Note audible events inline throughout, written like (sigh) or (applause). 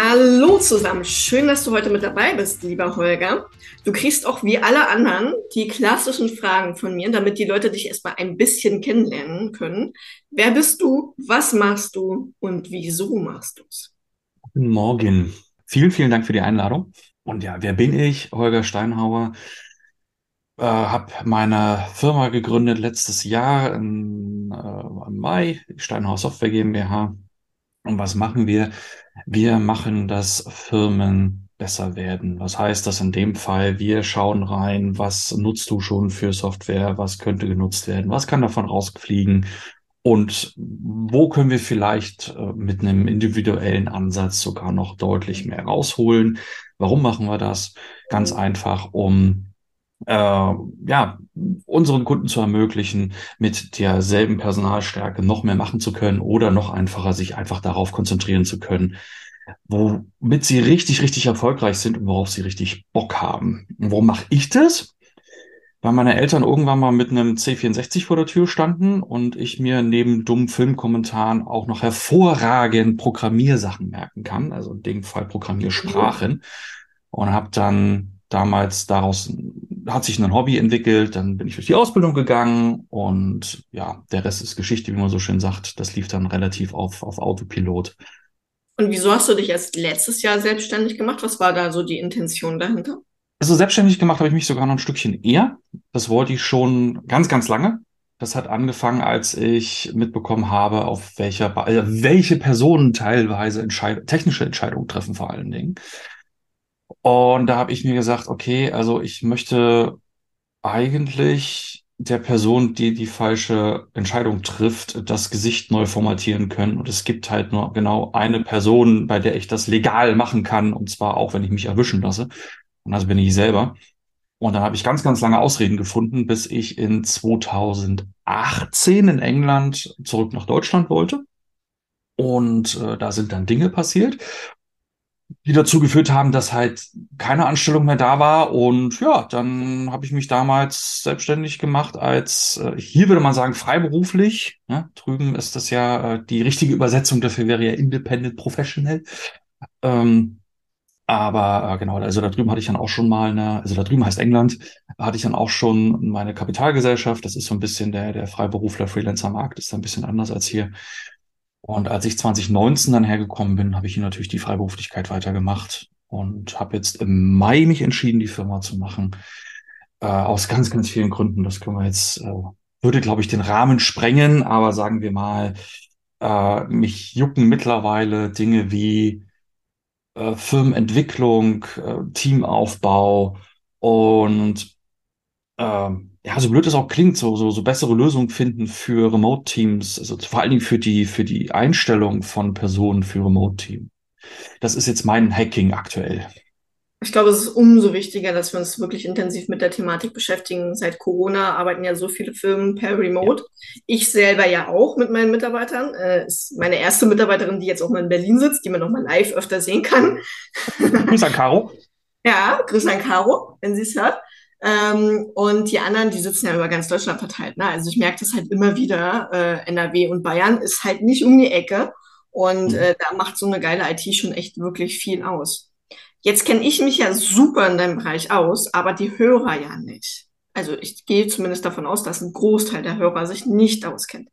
Hallo zusammen, schön, dass du heute mit dabei bist, lieber Holger. Du kriegst auch wie alle anderen die klassischen Fragen von mir, damit die Leute dich erstmal ein bisschen kennenlernen können. Wer bist du, was machst du und wieso machst du es? Guten Morgen. Vielen, vielen Dank für die Einladung. Und ja, wer bin ich? Holger Steinhauer. Äh, habe meine Firma gegründet letztes Jahr im, äh, im Mai, Steinhauer Software GmbH. Und was machen wir? Wir machen, dass Firmen besser werden. Was heißt das in dem Fall? Wir schauen rein, was nutzt du schon für Software? Was könnte genutzt werden? Was kann davon rausfliegen? Und wo können wir vielleicht äh, mit einem individuellen Ansatz sogar noch deutlich mehr rausholen? Warum machen wir das? Ganz einfach, um äh, ja, unseren Kunden zu ermöglichen, mit derselben Personalstärke noch mehr machen zu können oder noch einfacher sich einfach darauf konzentrieren zu können, womit sie richtig, richtig erfolgreich sind und worauf sie richtig Bock haben. Und warum mache ich das? Weil meine Eltern irgendwann mal mit einem C64 vor der Tür standen und ich mir neben dummen Filmkommentaren auch noch hervorragend Programmiersachen merken kann, also in dem Fall Programmiersprachen. Und habe dann damals daraus hat sich ein Hobby entwickelt, dann bin ich durch die Ausbildung gegangen und ja, der Rest ist Geschichte, wie man so schön sagt. Das lief dann relativ auf, auf Autopilot. Und wieso hast du dich erst letztes Jahr selbstständig gemacht? Was war da so die Intention dahinter? Also selbstständig gemacht habe ich mich sogar noch ein Stückchen eher. Das wollte ich schon ganz, ganz lange. Das hat angefangen, als ich mitbekommen habe, auf welcher, also welche Personen teilweise Entscheid technische Entscheidungen treffen vor allen Dingen. Und da habe ich mir gesagt, okay, also ich möchte eigentlich der Person, die die falsche Entscheidung trifft, das Gesicht neu formatieren können. Und es gibt halt nur genau eine Person, bei der ich das legal machen kann. Und zwar auch, wenn ich mich erwischen lasse. Und das bin ich selber. Und dann habe ich ganz, ganz lange Ausreden gefunden, bis ich in 2018 in England zurück nach Deutschland wollte. Und äh, da sind dann Dinge passiert die dazu geführt haben, dass halt keine Anstellung mehr da war. Und ja, dann habe ich mich damals selbstständig gemacht als, äh, hier würde man sagen, freiberuflich. Ja, drüben ist das ja, äh, die richtige Übersetzung dafür wäre ja Independent Professional. Ähm, aber äh, genau, also da drüben hatte ich dann auch schon mal eine, also da drüben heißt England, hatte ich dann auch schon meine Kapitalgesellschaft. Das ist so ein bisschen der, der Freiberufler, Freelancer-Markt, ist da ein bisschen anders als hier. Und als ich 2019 dann hergekommen bin, habe ich hier natürlich die Freiberuflichkeit weitergemacht und habe jetzt im Mai mich entschieden, die Firma zu machen. Äh, aus ganz, ganz vielen Gründen. Das können wir jetzt, äh, würde, glaube ich, den Rahmen sprengen, aber sagen wir mal, äh, mich jucken mittlerweile Dinge wie äh, Firmenentwicklung, äh, Teamaufbau und äh, ja, so blöd es auch klingt, so, so, so bessere Lösungen finden für Remote-Teams, also vor allen Dingen für die, für die Einstellung von Personen für Remote-Team. Das ist jetzt mein Hacking aktuell. Ich glaube, es ist umso wichtiger, dass wir uns wirklich intensiv mit der Thematik beschäftigen. Seit Corona arbeiten ja so viele Firmen per Remote. Ja. Ich selber ja auch mit meinen Mitarbeitern. Äh, ist meine erste Mitarbeiterin, die jetzt auch mal in Berlin sitzt, die man noch mal live öfter sehen kann. Grüß an Caro. (laughs) ja, Grüß an Caro, wenn sie es hört. Ähm, und die anderen, die sitzen ja über ganz Deutschland verteilt. Ne? Also ich merke das halt immer wieder, äh, NRW und Bayern ist halt nicht um die Ecke. Und mhm. äh, da macht so eine geile IT schon echt wirklich viel aus. Jetzt kenne ich mich ja super in deinem Bereich aus, aber die Hörer ja nicht. Also ich gehe zumindest davon aus, dass ein Großteil der Hörer sich nicht auskennt.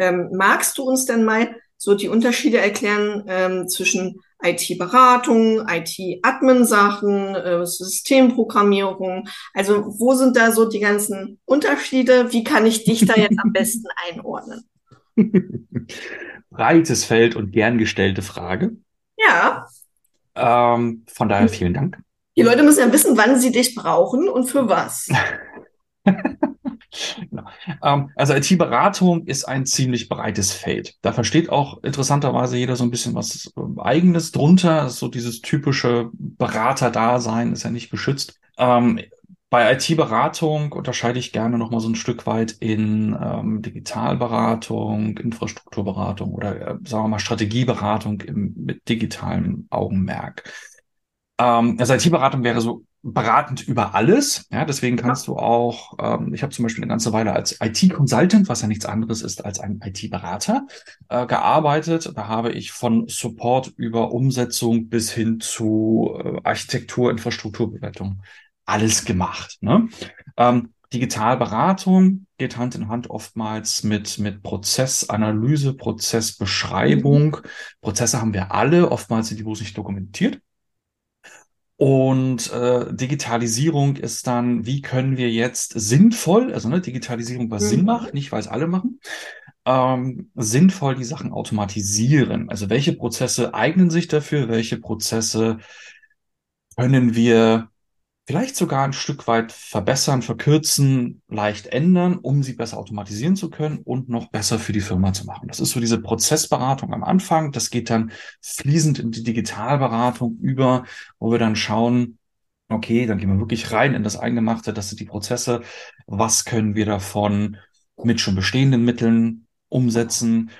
Ähm, magst du uns denn mal so die Unterschiede erklären ähm, zwischen IT-Beratung, IT-Admin-Sachen, äh, Systemprogrammierung. Also wo sind da so die ganzen Unterschiede? Wie kann ich dich da jetzt am besten (laughs) einordnen? Breites Feld und gern gestellte Frage. Ja. Ähm, von daher vielen Dank. Die Leute müssen ja wissen, wann sie dich brauchen und für was. (laughs) Genau. Ähm, also IT-Beratung ist ein ziemlich breites Feld. Da versteht auch interessanterweise jeder so ein bisschen was äh, Eigenes drunter. So dieses typische Berater-Dasein ist ja nicht geschützt. Ähm, bei IT-Beratung unterscheide ich gerne noch mal so ein Stück weit in ähm, Digitalberatung, Infrastrukturberatung oder äh, sagen wir mal Strategieberatung im, mit digitalem Augenmerk. Ähm, also IT-Beratung wäre so beratend über alles. Ja, deswegen kannst du auch, ähm, ich habe zum Beispiel eine ganze Weile als IT-Consultant, was ja nichts anderes ist als ein IT-Berater, äh, gearbeitet. Da habe ich von Support über Umsetzung bis hin zu äh, Architektur, Infrastrukturbewertung alles gemacht. Ne? Ähm, Digitalberatung geht Hand in Hand oftmals mit, mit Prozessanalyse, Prozessbeschreibung. Mhm. Prozesse haben wir alle, oftmals sind die bloß nicht dokumentiert. Und äh, Digitalisierung ist dann, wie können wir jetzt sinnvoll, also ne, Digitalisierung, was mhm. Sinn macht, nicht weil es alle machen, ähm, sinnvoll die Sachen automatisieren. Also welche Prozesse eignen sich dafür, welche Prozesse können wir vielleicht sogar ein Stück weit verbessern, verkürzen, leicht ändern, um sie besser automatisieren zu können und noch besser für die Firma zu machen. Das ist so diese Prozessberatung am Anfang. Das geht dann fließend in die Digitalberatung über, wo wir dann schauen, okay, dann gehen wir wirklich rein in das Eingemachte, das sind die Prozesse. Was können wir davon mit schon bestehenden Mitteln umsetzen?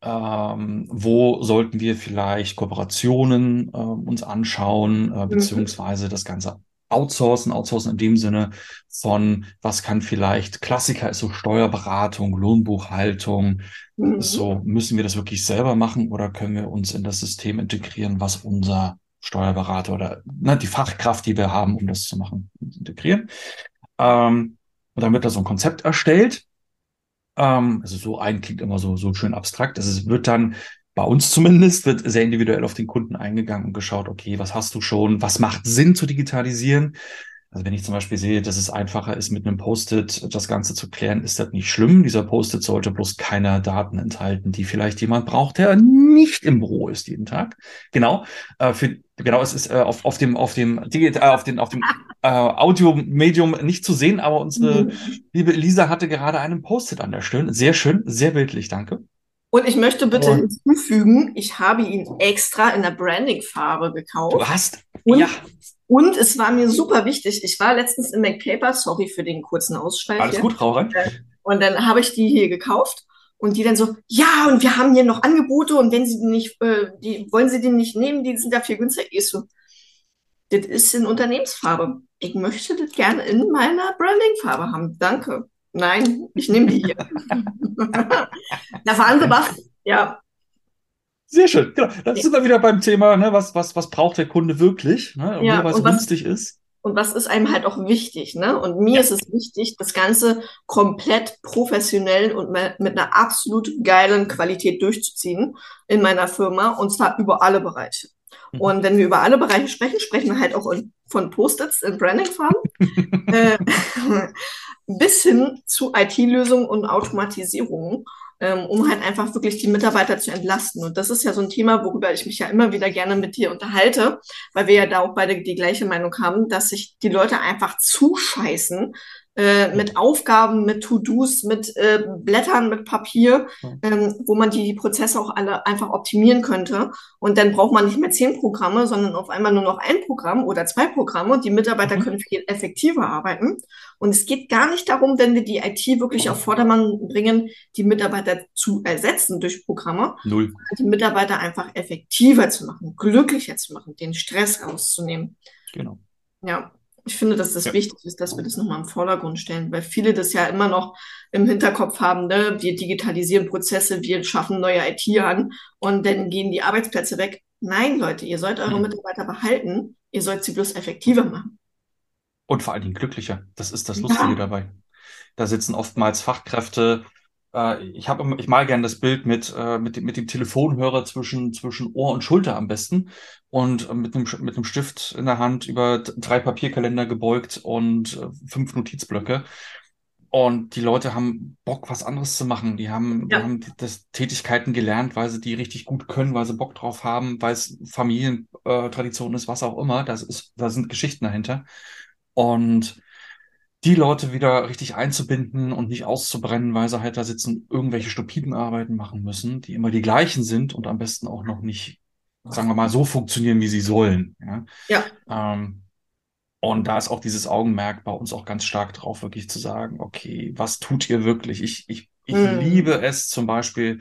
Ähm, wo sollten wir vielleicht Kooperationen äh, uns anschauen, äh, mhm. beziehungsweise das Ganze outsourcen, outsourcen in dem Sinne von, was kann vielleicht, Klassiker ist so Steuerberatung, Lohnbuchhaltung, mhm. so müssen wir das wirklich selber machen oder können wir uns in das System integrieren, was unser Steuerberater oder ne, die Fachkraft, die wir haben, um das zu machen, integrieren. Ähm, und dann wird da so ein Konzept erstellt. Ähm, also so ein klingt immer so, so schön abstrakt. Also es wird dann bei uns zumindest wird sehr individuell auf den Kunden eingegangen und geschaut, okay, was hast du schon, was macht Sinn zu digitalisieren? Also wenn ich zum Beispiel sehe, dass es einfacher ist, mit einem Post-it das Ganze zu klären, ist das nicht schlimm. Dieser Post-it sollte bloß keine Daten enthalten, die vielleicht jemand braucht, der nicht im Büro ist jeden Tag. Genau. Äh, für, genau, es ist äh, auf, auf dem, auf dem, äh, auf den, auf dem (laughs) äh, Audio-Medium nicht zu sehen, aber unsere mhm. liebe Lisa hatte gerade einen Post-it an der Stirn. Sehr schön, sehr bildlich, danke. Und ich möchte bitte und hinzufügen, ich habe ihn extra in der Branding-Farbe gekauft. Du hast, und, ja. Und es war mir super wichtig. Ich war letztens in MacPaper, sorry für den kurzen Ausschweif. Alles gut, Frau rein. Und dann habe ich die hier gekauft und die dann so, ja, und wir haben hier noch Angebote und wenn Sie die nicht, äh, die, wollen Sie die nicht nehmen, die sind da viel günstiger. Ich so, das ist in Unternehmensfarbe. Ich möchte das gerne in meiner Branding-Farbe haben. Danke. Nein, ich nehme die hier. da fahren Sie was. Ja. Sehr schön. Genau. Da sind wir wieder beim Thema, ne, was, was, was braucht der Kunde wirklich, ne, ja, was günstig ist. Und was ist einem halt auch wichtig, ne? Und mir ja. ist es wichtig, das Ganze komplett professionell und mit einer absolut geilen Qualität durchzuziehen in meiner Firma und zwar über alle Bereiche. Mhm. Und wenn wir über alle Bereiche sprechen, sprechen wir halt auch von Post-its in Branding-Farben. (laughs) äh, bis hin zu IT-Lösungen und Automatisierungen, ähm, um halt einfach wirklich die Mitarbeiter zu entlasten. Und das ist ja so ein Thema, worüber ich mich ja immer wieder gerne mit dir unterhalte, weil wir ja da auch beide die gleiche Meinung haben, dass sich die Leute einfach zuscheißen, äh, mit Aufgaben, mit To-Dos, mit äh, Blättern, mit Papier, ähm, wo man die, die Prozesse auch alle einfach optimieren könnte. Und dann braucht man nicht mehr zehn Programme, sondern auf einmal nur noch ein Programm oder zwei Programme und die Mitarbeiter mhm. können viel effektiver arbeiten. Und es geht gar nicht darum, wenn wir die IT wirklich auf Vordermann bringen, die Mitarbeiter zu ersetzen durch Programme, Null. die Mitarbeiter einfach effektiver zu machen, glücklicher zu machen, den Stress rauszunehmen. Genau. Ja, ich finde, dass das ja. wichtig ist, dass wir das nochmal im Vordergrund stellen, weil viele das ja immer noch im Hinterkopf haben, ne? wir digitalisieren Prozesse, wir schaffen neue IT an und dann gehen die Arbeitsplätze weg. Nein, Leute, ihr sollt eure mhm. Mitarbeiter behalten, ihr sollt sie bloß effektiver machen. Und vor allen Dingen glücklicher. Das ist das Lustige ja. dabei. Da sitzen oftmals Fachkräfte, äh, ich habe, ich mal gern das Bild mit, äh, mit, dem, mit dem Telefonhörer zwischen, zwischen Ohr und Schulter am besten und äh, mit einem, mit einem Stift in der Hand über drei Papierkalender gebeugt und fünf Notizblöcke. Und die Leute haben Bock, was anderes zu machen. Die haben, ja. die haben das Tätigkeiten gelernt, weil sie die richtig gut können, weil sie Bock drauf haben, weil es Familientradition ist, was auch immer. Das ist, da sind Geschichten dahinter. Und die Leute wieder richtig einzubinden und nicht auszubrennen, weil sie halt da sitzen, irgendwelche stupiden Arbeiten machen müssen, die immer die gleichen sind und am besten auch noch nicht, sagen wir mal, so funktionieren, wie sie sollen. Ja. ja. Ähm, und da ist auch dieses Augenmerk bei uns auch ganz stark drauf, wirklich zu sagen, okay, was tut ihr wirklich? Ich, ich, ich mm. liebe es zum Beispiel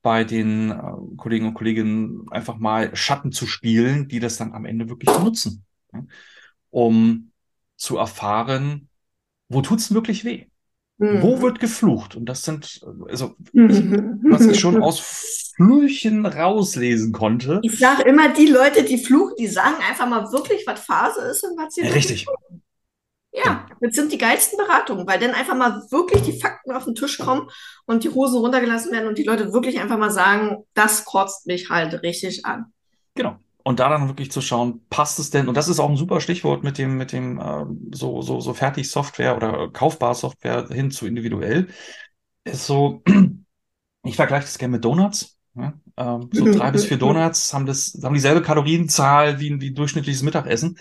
bei den äh, Kollegen und Kolleginnen einfach mal Schatten zu spielen, die das dann am Ende wirklich nutzen. um zu erfahren, wo tut's wirklich weh? Wo Mhm. wird geflucht? Und das sind, also, ich, was ich schon (laughs) aus Flüchen rauslesen konnte. Ich sage immer, die Leute, die fluchen, die sagen einfach mal wirklich, was Phase ist und was sie wirklich Richtig. Ja, das sind die geilsten Beratungen, weil dann einfach mal wirklich die Fakten auf den Tisch kommen und die Hosen runtergelassen werden und die Leute wirklich einfach mal sagen, das kotzt mich halt richtig an. Genau. Und da dann wirklich zu schauen, passt es denn? Und das ist auch ein super Stichwort mit dem, mit dem äh, so, so, so fertig Software oder kaufbar Software hin zu individuell. Ist so, (clears throat) ich vergleiche das gerne mit Donuts. Ja? Ähm, so drei bis vier Donuts haben das, haben dieselbe Kalorienzahl wie, wie ein durchschnittliches Mittagessen,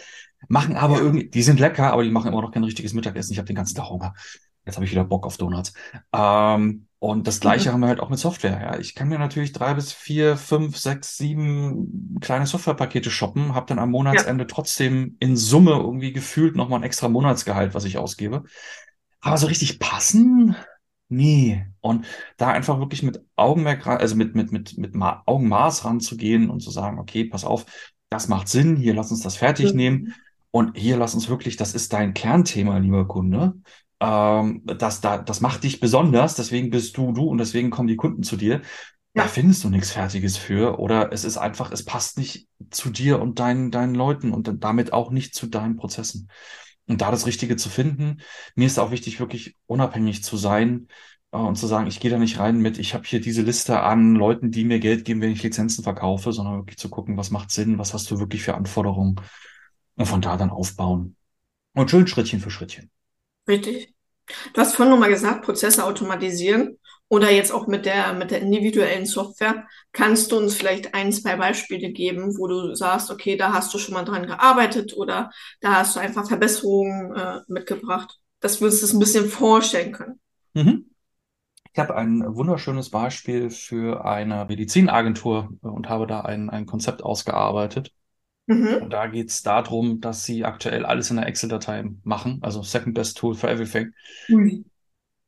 machen aber irgendwie, die sind lecker, aber die machen immer noch kein richtiges Mittagessen. Ich habe den ganzen Tag Hunger. Jetzt habe ich wieder Bock auf Donuts. Ähm, und das Gleiche haben wir halt auch mit Software. Ja, ich kann mir natürlich drei bis vier, fünf, sechs, sieben kleine Softwarepakete shoppen, habe dann am Monatsende trotzdem in Summe irgendwie gefühlt nochmal ein extra Monatsgehalt, was ich ausgebe. Aber so richtig passen? Nee. Und da einfach wirklich mit Augenmerk, also mit, mit, mit, mit Ma Augenmaß ranzugehen und zu sagen, okay, pass auf, das macht Sinn, hier lass uns das fertig nehmen. Und hier lass uns wirklich, das ist dein Kernthema, lieber Kunde. Ähm, das, da, das macht dich besonders, deswegen bist du du und deswegen kommen die Kunden zu dir. Da findest du nichts Fertiges für oder es ist einfach, es passt nicht zu dir und deinen, deinen Leuten und damit auch nicht zu deinen Prozessen. Und da das Richtige zu finden, mir ist auch wichtig, wirklich unabhängig zu sein äh, und zu sagen, ich gehe da nicht rein mit, ich habe hier diese Liste an Leuten, die mir Geld geben, wenn ich Lizenzen verkaufe, sondern wirklich zu gucken, was macht Sinn, was hast du wirklich für Anforderungen und von da dann aufbauen. Und schön Schrittchen für Schrittchen. Richtig. Du hast vorhin nochmal gesagt, Prozesse automatisieren oder jetzt auch mit der, mit der individuellen Software. Kannst du uns vielleicht ein, zwei Beispiele geben, wo du sagst, okay, da hast du schon mal dran gearbeitet oder da hast du einfach Verbesserungen äh, mitgebracht, dass wir uns das ein bisschen vorstellen können? Mhm. Ich habe ein wunderschönes Beispiel für eine Medizinagentur äh, und habe da ein, ein Konzept ausgearbeitet. Mhm. Und da geht es darum, dass sie aktuell alles in der Excel-Datei machen, also Second Best Tool for Everything. Ui.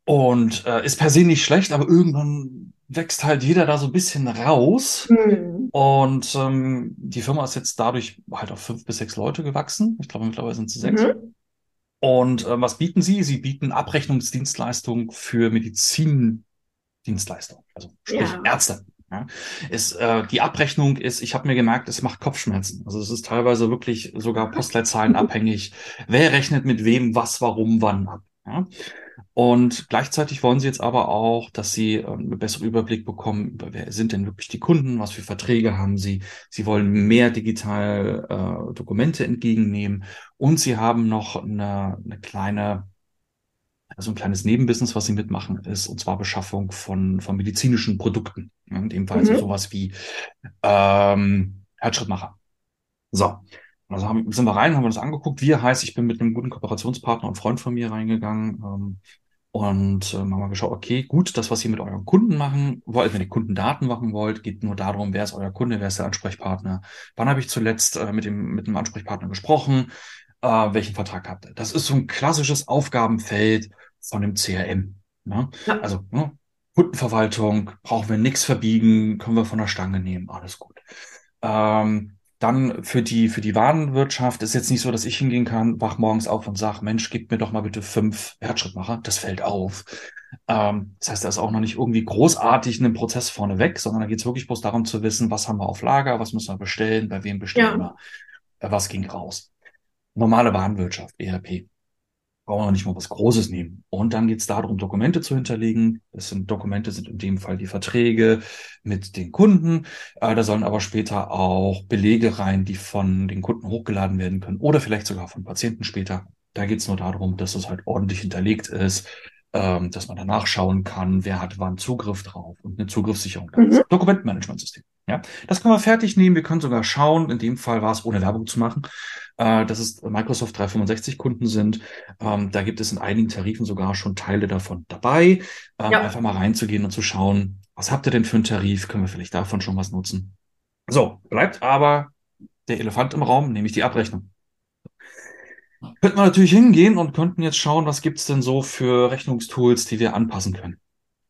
Und äh, ist per se nicht schlecht, aber irgendwann wächst halt jeder da so ein bisschen raus. Mhm. Und ähm, die Firma ist jetzt dadurch halt auf fünf bis sechs Leute gewachsen. Ich glaube, mittlerweile sind sie sechs. Mhm. Und äh, was bieten sie? Sie bieten Abrechnungsdienstleistungen für Medizindienstleistungen, also sprich Ja. Ärzte. Ja. Ist, äh, die Abrechnung ist, ich habe mir gemerkt, es macht Kopfschmerzen. Also es ist teilweise wirklich sogar Postleitzahlen abhängig. (laughs) Wer rechnet mit wem, was, warum, wann ab. Ja. Und gleichzeitig wollen sie jetzt aber auch, dass sie ähm, einen besseren Überblick bekommen, über wer sind denn wirklich die Kunden, was für Verträge haben sie. Sie wollen mehr digital äh, Dokumente entgegennehmen und sie haben noch eine, eine kleine, also ein kleines Nebenbusiness, was sie mitmachen, ist, und zwar Beschaffung von, von medizinischen Produkten. In dem Fall so Mhm. sowas wie ähm, Herzschrittmacher. So. Also haben, sind wir rein, haben wir das angeguckt. Wir heißt, ich bin mit einem guten Kooperationspartner und Freund von mir reingegangen ähm, und ähm, haben mal geschaut, okay, gut, das, was ihr mit euren Kunden machen wollt, wenn ihr Kundendaten machen wollt, geht nur darum, wer ist euer Kunde, wer ist der Ansprechpartner. Wann habe ich zuletzt äh, mit dem mit dem Ansprechpartner gesprochen? Äh, welchen Vertrag habt ihr? Das ist so ein klassisches Aufgabenfeld von dem CRM. Ne? Ja. Also ne? Kundenverwaltung, brauchen wir nichts verbiegen, können wir von der Stange nehmen, alles gut. Ähm, dann für die, für die Warenwirtschaft ist jetzt nicht so, dass ich hingehen kann, wach morgens auf und sag, Mensch, gib mir doch mal bitte fünf Herzschrittmacher. Das fällt auf. Ähm, das heißt, da ist auch noch nicht irgendwie großartig ein Prozess vorneweg, sondern da geht es wirklich bloß darum zu wissen, was haben wir auf Lager, was müssen wir bestellen, bei wem bestellen Ja. wir, äh, was ging raus. Normale Warenwirtschaft, ERP. Brauchen wir nicht mal was Großes nehmen. Und dann geht es darum, Dokumente zu hinterlegen. Das sind Dokumente, sind in dem Fall die Verträge mit den Kunden. Äh, da sollen aber später auch Belege rein, die von den Kunden hochgeladen werden können oder vielleicht sogar von Patienten später. Da geht es nur darum, dass es halt ordentlich hinterlegt ist, ähm, dass man danach schauen kann, wer hat wann Zugriff drauf und eine Zugriffssicherung. Mhm. Dokumentenmanagementsystem. Ja, das können wir fertig nehmen. Wir können sogar schauen. In dem Fall war es ohne Werbung zu machen, äh, dass es Microsoft 365 Kunden sind. Ähm, da gibt es in einigen Tarifen sogar schon Teile davon dabei. Ähm, Ja. Einfach mal reinzugehen und zu schauen, was habt ihr denn für einen Tarif? Können wir vielleicht davon schon was nutzen? So, bleibt aber der Elefant im Raum, nämlich die Abrechnung. Könnten wir natürlich hingehen und könnten jetzt schauen, was gibt's denn so für Rechnungstools, die wir anpassen können.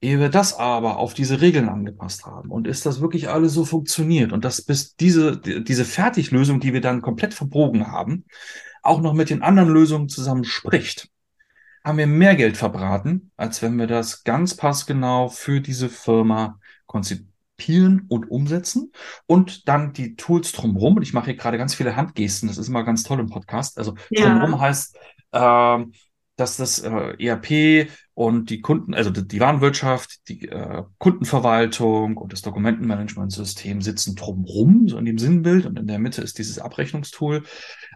Ehe wir das aber auf diese Regeln angepasst haben und ist das wirklich alles so funktioniert und dass bis diese, diese Fertiglösung, die wir dann komplett verbogen haben, auch noch mit den anderen Lösungen zusammen spricht, haben wir mehr Geld verbraten, als wenn wir das ganz passgenau für diese Firma konzipieren und umsetzen und dann die Tools drumherum. Und ich mache hier gerade ganz viele Handgesten, das ist immer ganz toll im Podcast. Also Ja. drumherum heißt, äh, dass das äh, ERP und die Kunden, also die, Warenwirtschaft, die äh, Kundenverwaltung und das Dokumentenmanagementsystem sitzen drumrum, so in dem Sinnbild. Und in der Mitte ist dieses Abrechnungstool,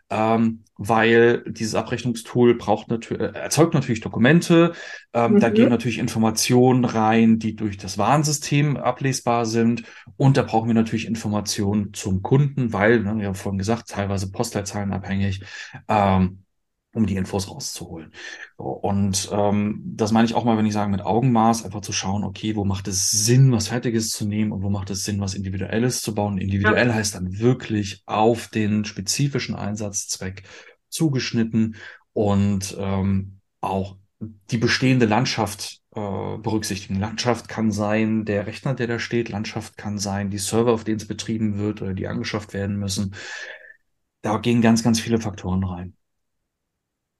ähm, weil dieses Abrechnungstool braucht natürlich, äh, erzeugt natürlich Dokumente. Ähm, Da Mhm. gehen natürlich Informationen rein, die durch das Warensystem ablesbar sind. Und da brauchen wir natürlich Informationen zum Kunden, weil, ne, wir haben vorhin gesagt, teilweise postleitzahlenabhängig. Ähm, um die Infos rauszuholen. Und ähm, das meine ich auch mal, wenn ich sage, mit Augenmaß einfach zu schauen, okay, wo macht es Sinn, was Fertiges zu nehmen und wo macht es Sinn, was Individuelles zu bauen. Individuell heißt dann wirklich auf den spezifischen Einsatzzweck zugeschnitten und ähm, auch die bestehende Landschaft äh, berücksichtigen. Landschaft kann sein der Rechner, der da steht. Landschaft kann sein die Server, auf denen es betrieben wird oder die angeschafft werden müssen. Da gehen ganz, ganz viele Faktoren rein.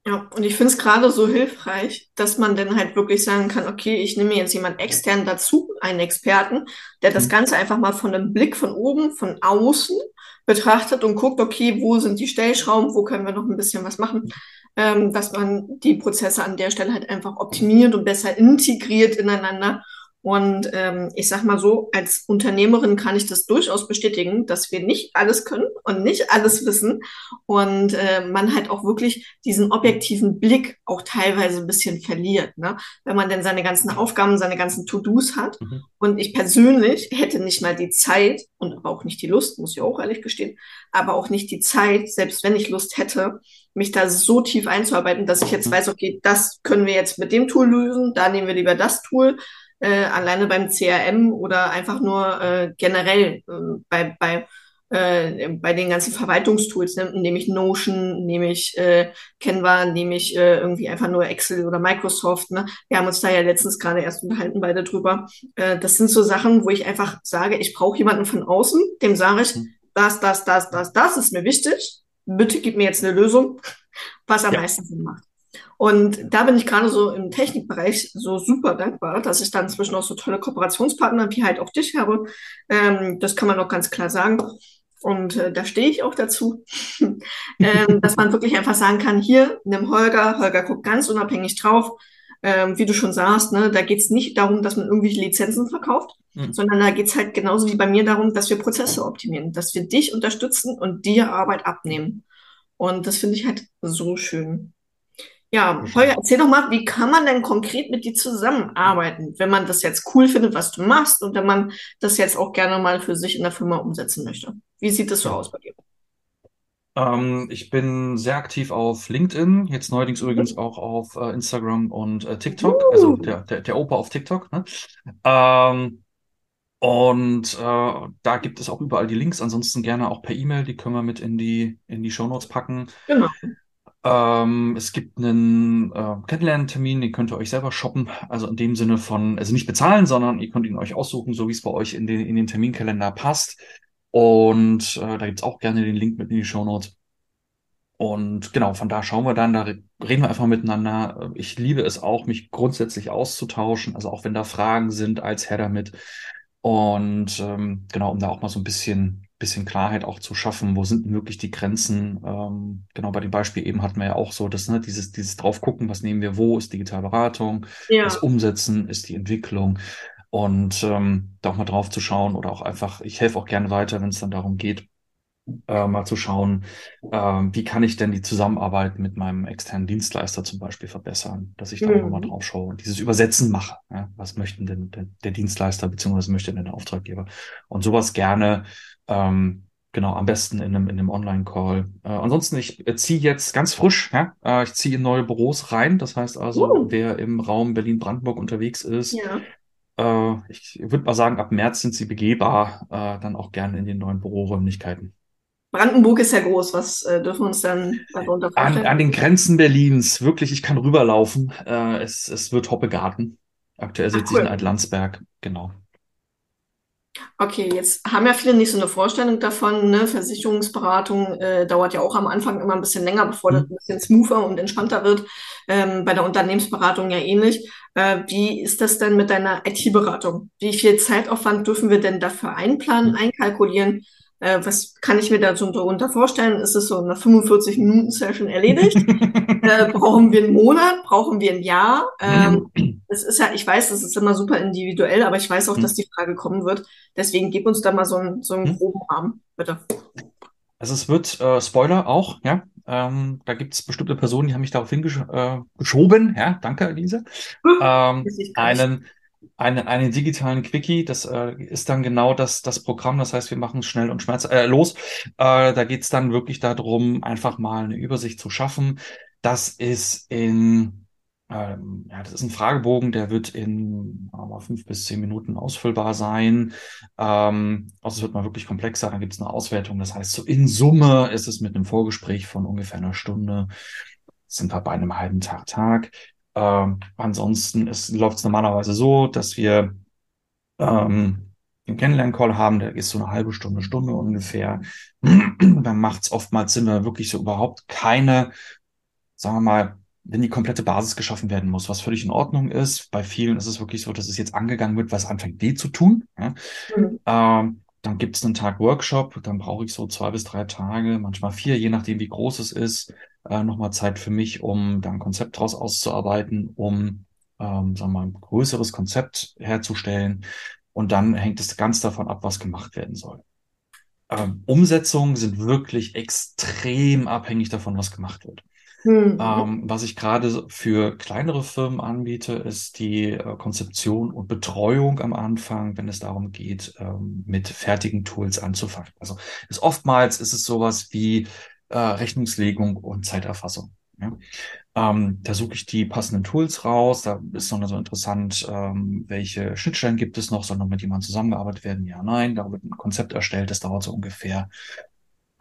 Ja, und ich finde es gerade so hilfreich, dass man dann halt wirklich sagen kann, okay, ich nehme jetzt jemand extern dazu, einen Experten, der das Mhm. Ganze einfach mal von einem Blick von oben, von außen betrachtet und guckt, okay, wo sind die Stellschrauben, wo können wir noch ein bisschen was machen, ähm, dass man die Prozesse an der Stelle halt einfach optimiert und besser integriert ineinander. Und ähm, ich sag mal so, als Unternehmerin kann ich das durchaus bestätigen, dass wir nicht alles können und nicht alles wissen und äh, man halt auch wirklich diesen objektiven Blick auch teilweise ein bisschen verliert, ne? Wenn man denn seine ganzen Aufgaben, seine ganzen To-Dos hat. Mhm. Und ich persönlich hätte nicht mal die Zeit und aber auch nicht die Lust, muss ich auch ehrlich gestehen, aber auch nicht die Zeit, selbst wenn ich Lust hätte, mich da so tief einzuarbeiten, dass ich jetzt weiß, okay, das können wir jetzt mit dem Tool lösen, da nehmen wir lieber das Tool. Äh, alleine beim CRM oder einfach nur äh, generell äh, bei, bei äh, bei den ganzen Verwaltungstools, ne, nehme ich Notion, nehme ich äh, Canva, nehme ich äh, irgendwie einfach nur Excel oder Microsoft. Ne? Wir haben uns da ja letztens gerade erst unterhalten beide drüber. Äh, das sind so Sachen, wo ich einfach sage, ich brauche jemanden von außen, dem sage ich, Mhm. das, das, das, das, das ist mir wichtig. Bitte gib mir jetzt eine Lösung, was am Ja. meisten Sinn macht. Und da bin ich gerade so im Technikbereich so super dankbar, dass ich dann inzwischen auch so tolle Kooperationspartner wie halt auch dich habe. Ähm, das kann man auch ganz klar sagen. Und äh, da stehe ich auch dazu, (laughs) ähm, dass man wirklich einfach sagen kann, hier, nimm Holger, Holger guckt ganz unabhängig drauf. Ähm, wie du schon sagst, ne, da geht's nicht darum, dass man irgendwelche Lizenzen verkauft, Mhm. sondern da geht's halt genauso wie bei mir darum, dass wir Prozesse optimieren, dass wir dich unterstützen und dir Arbeit abnehmen. Und das finde ich halt so schön. Ja. Holger, erzähl doch mal, wie kann man denn konkret mit dir zusammenarbeiten, wenn man das jetzt cool findet, was du machst und wenn man das jetzt auch gerne mal für sich in der Firma umsetzen möchte? Wie sieht das so aus bei dir? Ähm, ich bin sehr aktiv auf LinkedIn, jetzt neuerdings übrigens auch auf äh, Instagram und äh, TikTok, also Uh. der, der, der Opa auf TikTok. Ne? Ähm, und äh, da gibt es auch überall die Links, ansonsten gerne auch per E-Mail, die können wir mit in die, in die Shownotes packen. Genau. Ähm, es gibt einen äh, Kennenlerntermin, den könnt ihr euch selber shoppen. Also in dem Sinne von, also nicht bezahlen, sondern ihr könnt ihn euch aussuchen, so wie es bei euch in den, in den Terminkalender passt. Und äh, da gibt's auch gerne den Link mit in die Shownotes. Und genau, von da schauen wir dann, da re- reden wir einfach miteinander. Ich liebe es auch, mich grundsätzlich auszutauschen, also auch wenn da Fragen sind, als Herr damit. Und ähm, genau, um da auch mal so ein bisschen, bisschen Klarheit auch zu schaffen, wo sind denn wirklich die Grenzen? Ähm, genau, bei dem Beispiel eben hatten wir ja auch so, dass, ne, dieses, dieses drauf gucken, was nehmen wir wo, ist Digitalberatung, Ja. das Umsetzen, ist die Entwicklung. Und ähm, da auch mal drauf zu schauen oder auch einfach, ich helfe auch gerne weiter, wenn es dann darum geht, äh, mal zu schauen, ähm, wie kann ich denn die Zusammenarbeit mit meinem externen Dienstleister zum Beispiel verbessern, dass ich da auch nochmal Mhm. drauf schaue und dieses Übersetzen mache. Ja? Was möchten denn der, der Dienstleister beziehungsweise möchte denn der Auftraggeber? Und sowas gerne, ähm, genau, am besten in einem, in einem Online-Call. Äh, ansonsten, ich äh, ziehe jetzt ganz frisch, ja? äh, ich ziehe in neue Büros rein. Das heißt also, Uh. wer im Raum Berlin-Brandenburg unterwegs ist, Ja. äh, ich würde mal sagen, ab März sind sie begehbar, äh, dann auch gerne in den neuen Büroräumlichkeiten. Brandenburg ist ja groß. Was äh, dürfen wir uns dann darunter An, vorstellen? an den Grenzen Berlins, wirklich, ich kann rüberlaufen. Äh, es, es wird Hoppegarten. Aktuell sitze ich in Altlandsberg, genau. Okay, jetzt haben ja viele nicht so eine Vorstellung davon. Ne? Versicherungsberatung äh, dauert ja auch am Anfang immer ein bisschen länger, bevor das Hm. ein bisschen smoother und entspannter wird. Ähm, bei der Unternehmensberatung ja ähnlich. Äh, wie ist das denn mit deiner IT-Beratung? Wie viel Zeitaufwand dürfen wir denn dafür einplanen, Hm. einkalkulieren? Äh, was kann ich mir da so darunter vorstellen? Ist es so eine 45-Minuten-Session erledigt? (laughs) Äh, brauchen wir einen Monat? Brauchen wir ein Jahr? Ähm, es ist ja, ich weiß, das ist immer super individuell, aber ich weiß auch, dass Hm. die Frage kommen wird. Deswegen gib uns da mal so einen, so einen Hm. groben Rahmen, bitte. Also es wird, äh, Spoiler auch, ja. Ähm, da gibt es bestimmte Personen, die haben mich darauf hingeschoben, äh, geschoben, ja, danke, Elise. Ähm, einen, einen, einen digitalen Quickie, das äh, ist dann genau das, das Programm. Das heißt, wir machen schnell und schmerz äh, los. Äh, da geht es dann wirklich darum, einfach mal eine Übersicht zu schaffen. Das ist in, ähm, ja, das ist ein Fragebogen, der wird in äh, fünf bis zehn Minuten ausfüllbar sein. Ähm, außer es wird mal wirklich komplexer, dann gibt es eine Auswertung. Das heißt, so in Summe ist es mit einem Vorgespräch von ungefähr einer Stunde, sind wir bei einem halben Tag, Tag. Ähm, ansonsten läuft es normalerweise so, dass wir ähm, den Kennenlern-Call haben, der ist so eine halbe Stunde, Stunde ungefähr. Dann macht es oftmals Sinn, wenn wirklich so überhaupt keine, sagen wir mal, wenn die komplette Basis geschaffen werden muss, was völlig in Ordnung ist. Bei vielen ist es wirklich so, dass es jetzt angegangen wird, es anfängt weh zu tun. Ja? Mhm. Ähm, dann gibt es einen Tag Workshop, dann brauche ich so zwei bis drei Tage, manchmal vier, je nachdem, wie groß es ist, äh, nochmal Zeit für mich, um da ein Konzept draus auszuarbeiten, um, ähm, sagen wir mal, ein größeres Konzept herzustellen. Und dann hängt es ganz davon ab, was gemacht werden soll. Ähm, Umsetzungen sind wirklich extrem abhängig davon, was gemacht wird. Mhm. Ähm, was ich gerade für kleinere Firmen anbiete, ist die äh, Konzeption und Betreuung am Anfang, wenn es darum geht, ähm, mit fertigen Tools anzufangen. Also ist oftmals ist es sowas wie äh, Rechnungslegung und Zeiterfassung. Ja? Ähm, da suche ich die passenden Tools raus. Da ist noch so interessant, ähm, welche Schnittstellen gibt es noch, soll noch mit jemandem zusammengearbeitet werden? Ja, nein. Da wird ein Konzept erstellt. Das dauert so ungefähr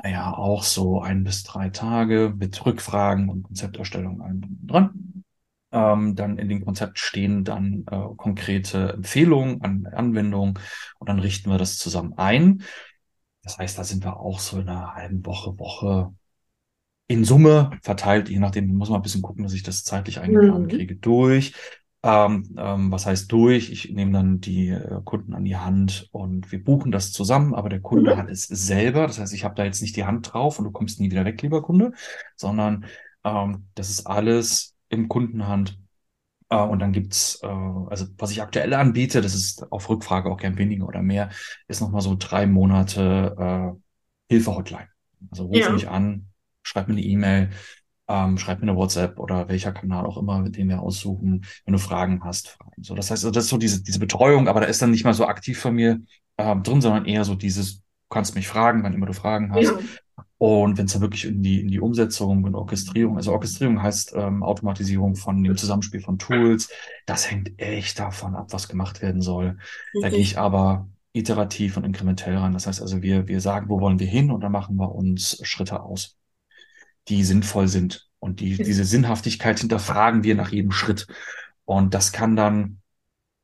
naja, auch so ein bis drei Tage mit Rückfragen und Konzepterstellung allem dran. Ähm, dann in dem Konzept stehen dann äh, konkrete Empfehlungen an Anwendungen und dann richten wir das zusammen ein. Das heißt, da sind wir auch so in einer halben Woche, Woche in Summe verteilt, je nachdem, muss man ein bisschen gucken, dass ich das zeitlich eingeplant Mhm. kriege, durch. Ähm, ähm, was heißt durch? Ich nehme dann die äh, Kunden an die Hand und wir buchen das zusammen, aber der Kunde Mhm. hat es selber. Das heißt, ich habe da jetzt nicht die Hand drauf und du kommst nie wieder weg, lieber Kunde, sondern ähm, das ist alles im Kundenhand. Äh, und dann gibt's, äh, also was ich aktuell anbiete, das ist auf Rückfrage auch gern weniger oder mehr, ist nochmal so drei Monate äh, Hilfe-Hotline. Also ruf Ja. mich an, schreib mir eine E-Mail, ähm, schreib mir eine WhatsApp oder welcher Kanal auch immer, mit dem wir aussuchen, wenn du Fragen hast. Fragen. So, das heißt, also das ist so diese, diese Betreuung, aber da ist dann nicht mal so aktiv von mir ähm, drin, sondern eher so dieses, du kannst mich fragen, wann immer du Fragen hast. Ja. Und wenn es dann wirklich in die, in die Umsetzung und Orchestrierung, also Orchestrierung heißt ähm, Automatisierung von dem Zusammenspiel von Tools, das hängt echt davon ab, was gemacht werden soll. Da gehe ich aber iterativ und inkrementell ran. Das heißt also, wir, wir sagen, wo wollen wir hin und dann machen wir uns Schritte aus, die sinnvoll sind. Und die, diese Sinnhaftigkeit hinterfragen wir nach jedem Schritt. Und das kann dann,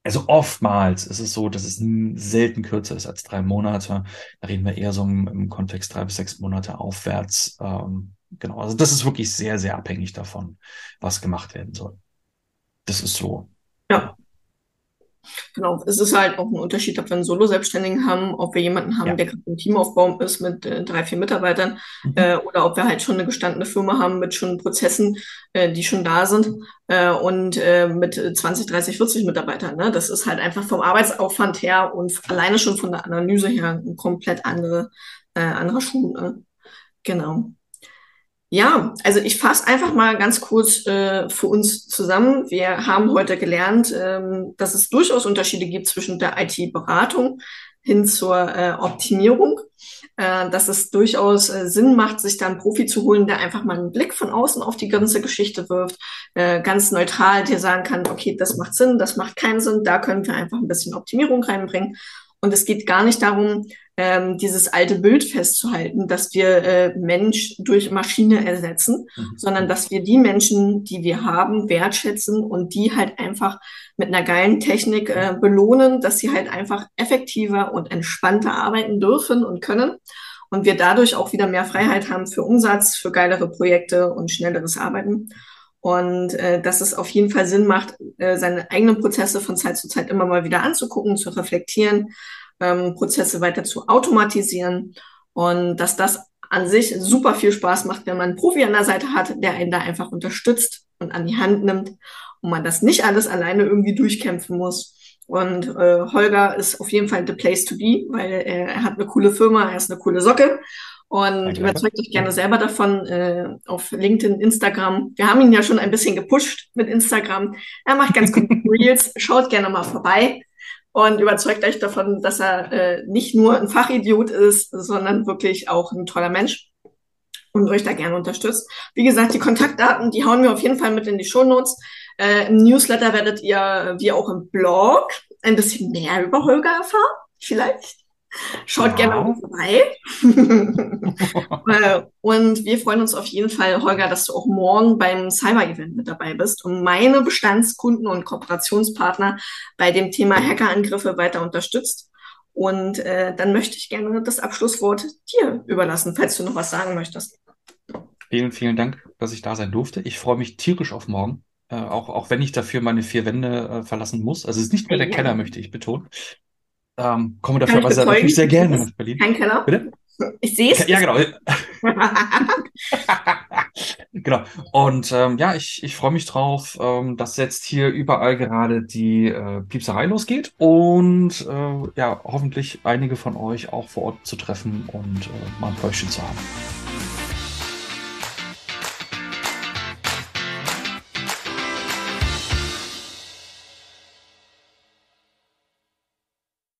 also oftmals ist es so, dass es selten kürzer ist als drei Monate. Da reden wir eher so im, im Kontext drei bis sechs Monate aufwärts. Ähm, genau, also das ist wirklich sehr, sehr abhängig davon, was gemacht werden soll. Das ist so. Ja. Genau, es ist halt auch ein Unterschied, ob wir einen Solo-Selbstständigen haben, ob wir jemanden haben, Ja. der gerade im Teamaufbau ist mit äh, drei, vier Mitarbeitern, Mhm. äh, oder ob wir halt schon eine gestandene Firma haben mit schon Prozessen, äh, die schon da sind, äh, und äh, mit 20, 30, 40 Mitarbeitern. Ne? Das ist halt einfach vom Arbeitsaufwand her und alleine schon von der Analyse her ein komplett andere, äh, anderer Schuh. Ne? Genau. Ja, also ich fasse einfach mal ganz kurz äh, für uns zusammen. Wir haben heute gelernt, ähm, dass es durchaus Unterschiede gibt zwischen der IT-Beratung hin zur äh, Optimierung, äh, dass es durchaus äh, Sinn macht, sich da einen Profi zu holen, der einfach mal einen Blick von außen auf die ganze Geschichte wirft, äh, ganz neutral dir sagen kann, okay, das macht Sinn, das macht keinen Sinn, da können wir einfach ein bisschen Optimierung reinbringen. Und es geht gar nicht darum, ähm, dieses alte Bild festzuhalten, dass wir äh, Mensch durch Maschine ersetzen, mhm. sondern dass wir die Menschen, die wir haben, wertschätzen und die halt einfach mit einer geilen Technik äh, belohnen, dass sie halt einfach effektiver und entspannter arbeiten dürfen und können und wir dadurch auch wieder mehr Freiheit haben für Umsatz, für geilere Projekte und schnelleres Arbeiten. Und äh, dass es auf jeden Fall Sinn macht, äh, seine eigenen Prozesse von Zeit zu Zeit immer mal wieder anzugucken, zu reflektieren, ähm, Prozesse weiter zu automatisieren und dass das an sich super viel Spaß macht, wenn man einen Profi an der Seite hat, der einen da einfach unterstützt und an die Hand nimmt und man das nicht alles alleine irgendwie durchkämpfen muss. Und äh, Holger ist auf jeden Fall the place to be, weil äh, er hat eine coole Firma, er ist eine coole Socke und überzeugt euch gerne selber davon äh, auf LinkedIn, Instagram. Wir haben ihn ja schon ein bisschen gepusht mit Instagram. Er macht ganz gute (laughs) Reels. Schaut gerne mal vorbei und überzeugt euch davon, dass er äh, nicht nur ein Fachidiot ist, sondern wirklich auch ein toller Mensch und euch da gerne unterstützt. Wie gesagt, die Kontaktdaten, die hauen wir auf jeden Fall mit in die Show Notes. Äh, Im Newsletter werdet ihr, wie auch im Blog, ein bisschen mehr über Holger erfahren. Vielleicht. Schaut ja. gerne mal vorbei. (laughs) Äh, und wir freuen uns auf jeden Fall, Holger, dass du auch morgen beim Cyber-Event mit dabei bist und meine Bestandskunden und Kooperationspartner bei dem Thema Hackerangriffe weiter unterstützt. Und äh, dann möchte ich gerne das Abschlusswort dir überlassen, falls du noch was sagen möchtest. Vielen, vielen Dank, dass ich da sein durfte. Ich freue mich tierisch auf morgen. Äh, auch, auch wenn ich dafür meine vier Wände äh, verlassen muss. Also es ist nicht mehr der ja. Keller, möchte ich betonen. Ähm, komme dafür aber sehr, natürlich sehr gerne nach Berlin. Kein Keller? Bitte? Ich sehe es. Ja, genau. (laughs) genau. Und ähm, ja, ich, ich freue mich drauf, ähm, dass jetzt hier überall gerade die äh, Piepserei losgeht und äh, ja, hoffentlich einige von euch auch vor Ort zu treffen und äh, mal ein Päuschen zu haben.